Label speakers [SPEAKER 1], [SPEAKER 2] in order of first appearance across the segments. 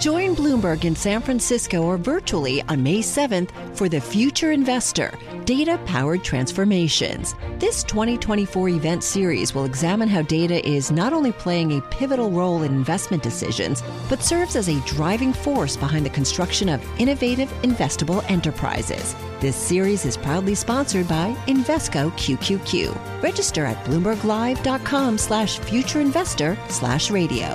[SPEAKER 1] Join Bloomberg in San Francisco or virtually on May 7th for the Future Investor Data Powered Transformations. This 2024 event series will examine how data is not only playing a pivotal role in investment decisions, but serves as a driving force behind the construction of innovative, investable enterprises. This series is proudly sponsored by Invesco QQQ. Register at bloomberglive.com slash futureinvestor slash radio.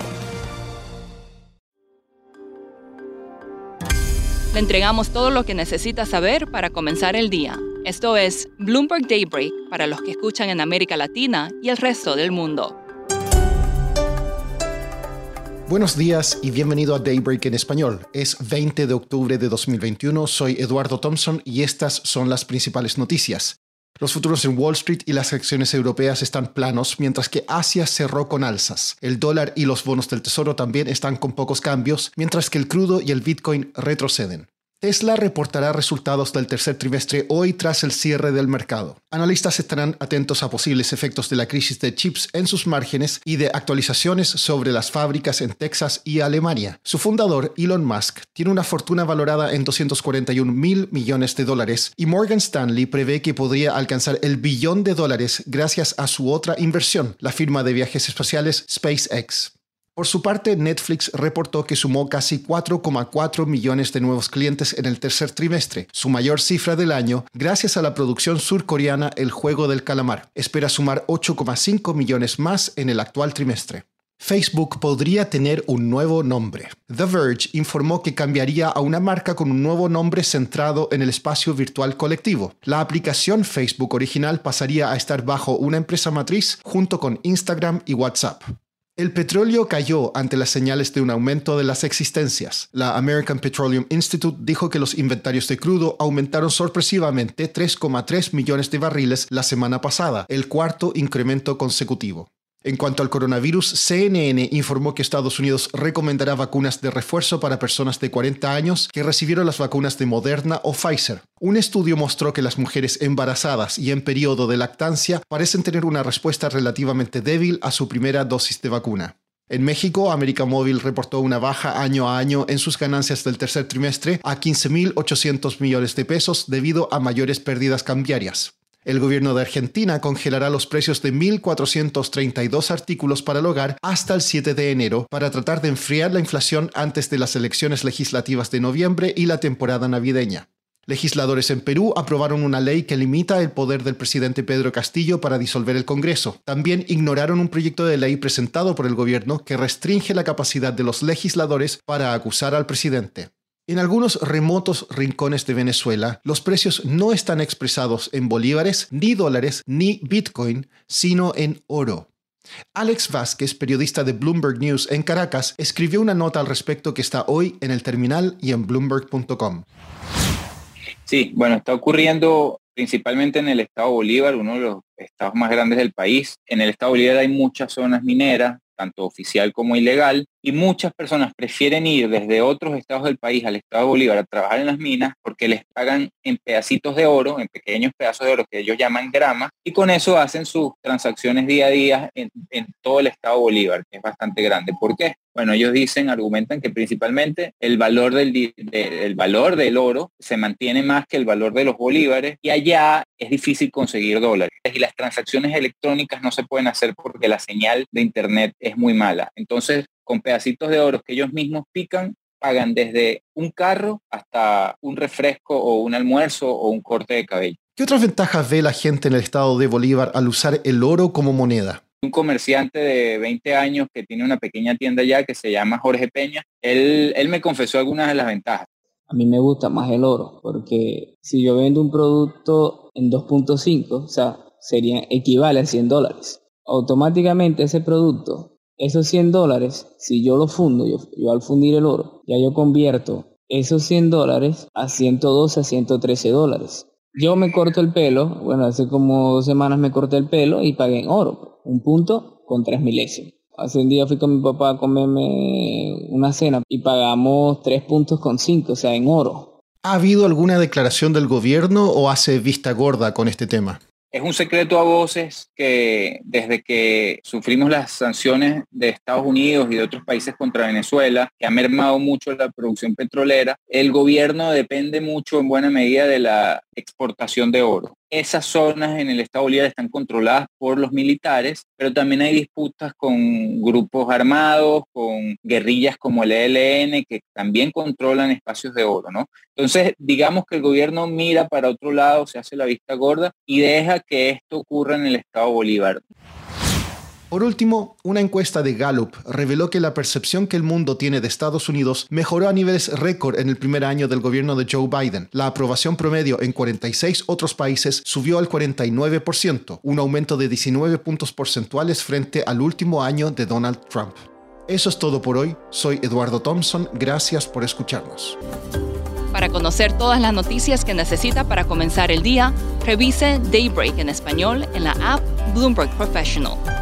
[SPEAKER 2] Le entregamos todo lo que necesita saber para comenzar el día. Esto es Bloomberg Daybreak para los que escuchan en América Latina y el resto del mundo.
[SPEAKER 3] Buenos días y bienvenido a Daybreak en español. Es 20 de octubre de 2021, soy Eduardo Thompson y estas son las principales noticias. Los futuros en Wall Street y las acciones europeas están planos, mientras que Asia cerró con alzas. El dólar y los bonos del tesoro también están con pocos cambios, mientras que el crudo y el Bitcoin retroceden. Tesla reportará resultados del tercer trimestre hoy tras el cierre del mercado. Analistas estarán atentos a posibles efectos de la crisis de chips en sus márgenes y de actualizaciones sobre las fábricas en Texas y Alemania. Su fundador, Elon Musk, tiene una fortuna valorada en 241 mil millones de dólares y Morgan Stanley prevé que podría alcanzar el billón de dólares gracias a su otra inversión, la firma de viajes espaciales SpaceX. Por su parte, Netflix reportó que sumó casi 4,4 millones de nuevos clientes en el tercer trimestre, su mayor cifra del año, gracias a la producción surcoreana El Juego del Calamar. Espera sumar 8,5 millones más en el actual trimestre. Facebook podría tener un nuevo nombre. The Verge informó que cambiaría a una marca con un nuevo nombre centrado en el espacio virtual colectivo. La aplicación Facebook original pasaría a estar bajo una empresa matriz junto con Instagram y WhatsApp. El petróleo cayó ante las señales de un aumento de las existencias. La American Petroleum Institute dijo que los inventarios de crudo aumentaron sorpresivamente 3,3 millones de barriles la semana pasada, el cuarto incremento consecutivo. En cuanto al coronavirus, CNN informó que Estados Unidos recomendará vacunas de refuerzo para personas de 40 años que recibieron las vacunas de Moderna o Pfizer. Un estudio mostró que las mujeres embarazadas y en periodo de lactancia parecen tener una respuesta relativamente débil a su primera dosis de vacuna. En México, América Móvil reportó una baja año a año en sus ganancias del tercer trimestre a 15.800 millones de pesos debido a mayores pérdidas cambiarias. El gobierno de Argentina congelará los precios de 1.432 artículos para el hogar hasta el 7 de enero para tratar de enfriar la inflación antes de las elecciones legislativas de noviembre y la temporada navideña. Legisladores en Perú aprobaron una ley que limita el poder del presidente Pedro Castillo para disolver el Congreso. También ignoraron un proyecto de ley presentado por el gobierno que restringe la capacidad de los legisladores para acusar al presidente. En algunos remotos rincones de Venezuela, los precios no están expresados en bolívares, ni dólares, ni Bitcoin, sino en oro. Alex Vázquez, periodista de Bloomberg News en Caracas, escribió una nota al respecto que está hoy en el terminal y en bloomberg.com.
[SPEAKER 4] Sí, bueno, está ocurriendo principalmente en el estado Bolívar, uno de los estados más grandes del país. En el estado Bolívar hay muchas zonas mineras, tanto oficial como ilegal, y muchas personas prefieren ir desde otros estados del país al estado de Bolívar a trabajar en las minas porque les pagan en pedacitos de oro, en pequeños pedazos de oro que ellos llaman grama, y con eso hacen sus transacciones día a día en, todo el estado de Bolívar, que es bastante grande. ¿Por qué? Bueno, ellos dicen, argumentan que principalmente el valor del, el valor del oro se mantiene más que el valor de los bolívares y allá es difícil conseguir dólares. Y las transacciones electrónicas no se pueden hacer porque la señal de Internet es muy mala. Entonces, con pedacitos de oro que ellos mismos pican, pagan desde un carro hasta un refresco o un almuerzo o un corte de cabello.
[SPEAKER 3] ¿Qué otras ventajas ve la gente en el estado de Bolívar al usar el oro como moneda?
[SPEAKER 4] Un comerciante de 20 años que tiene una pequeña tienda allá que se llama Jorge Peña, él, él me confesó algunas de las ventajas.
[SPEAKER 5] A mí me gusta más el oro, porque si yo vendo un producto en 2.5, o sea, sería, equivale a 100 dólares. Automáticamente ese producto esos 100 dólares, si yo lo fundo, yo, yo al fundir el oro, ya yo convierto esos 100 dólares a 112, a 113 dólares. Yo me corto el pelo, bueno, hace como dos semanas me corté el pelo y pagué en oro, un punto con tres milésimos. Hace un día fui con mi papá a comerme una cena y pagamos tres puntos con cinco, o sea, en oro.
[SPEAKER 3] ¿Ha habido alguna declaración del gobierno o hace vista gorda con este tema?
[SPEAKER 4] Es un secreto a voces que desde que sufrimos las sanciones de Estados Unidos y de otros países contra Venezuela, que ha mermado mucho la producción petrolera, el gobierno depende mucho en buena medida de la exportación de oro. Esas zonas en el estado Bolívar están controladas por los militares, pero también hay disputas con grupos armados, con guerrillas como el ELN, que también controlan espacios de oro, ¿no? Entonces, digamos que el gobierno mira para otro lado, se hace la vista gorda y deja que esto ocurra en el estado Bolívar.
[SPEAKER 3] Por último, una encuesta de Gallup reveló que la percepción que el mundo tiene de Estados Unidos mejoró a niveles récord en el primer año del gobierno de Joe Biden. La aprobación promedio en 46 otros países subió al 49%, un aumento de 19 puntos porcentuales frente al último año de Donald Trump. Eso es todo por hoy. Soy Eduardo Thompson. Gracias por escucharnos.
[SPEAKER 2] Para conocer todas las noticias que necesita para comenzar el día, revise Daybreak en español en la app Bloomberg Professional.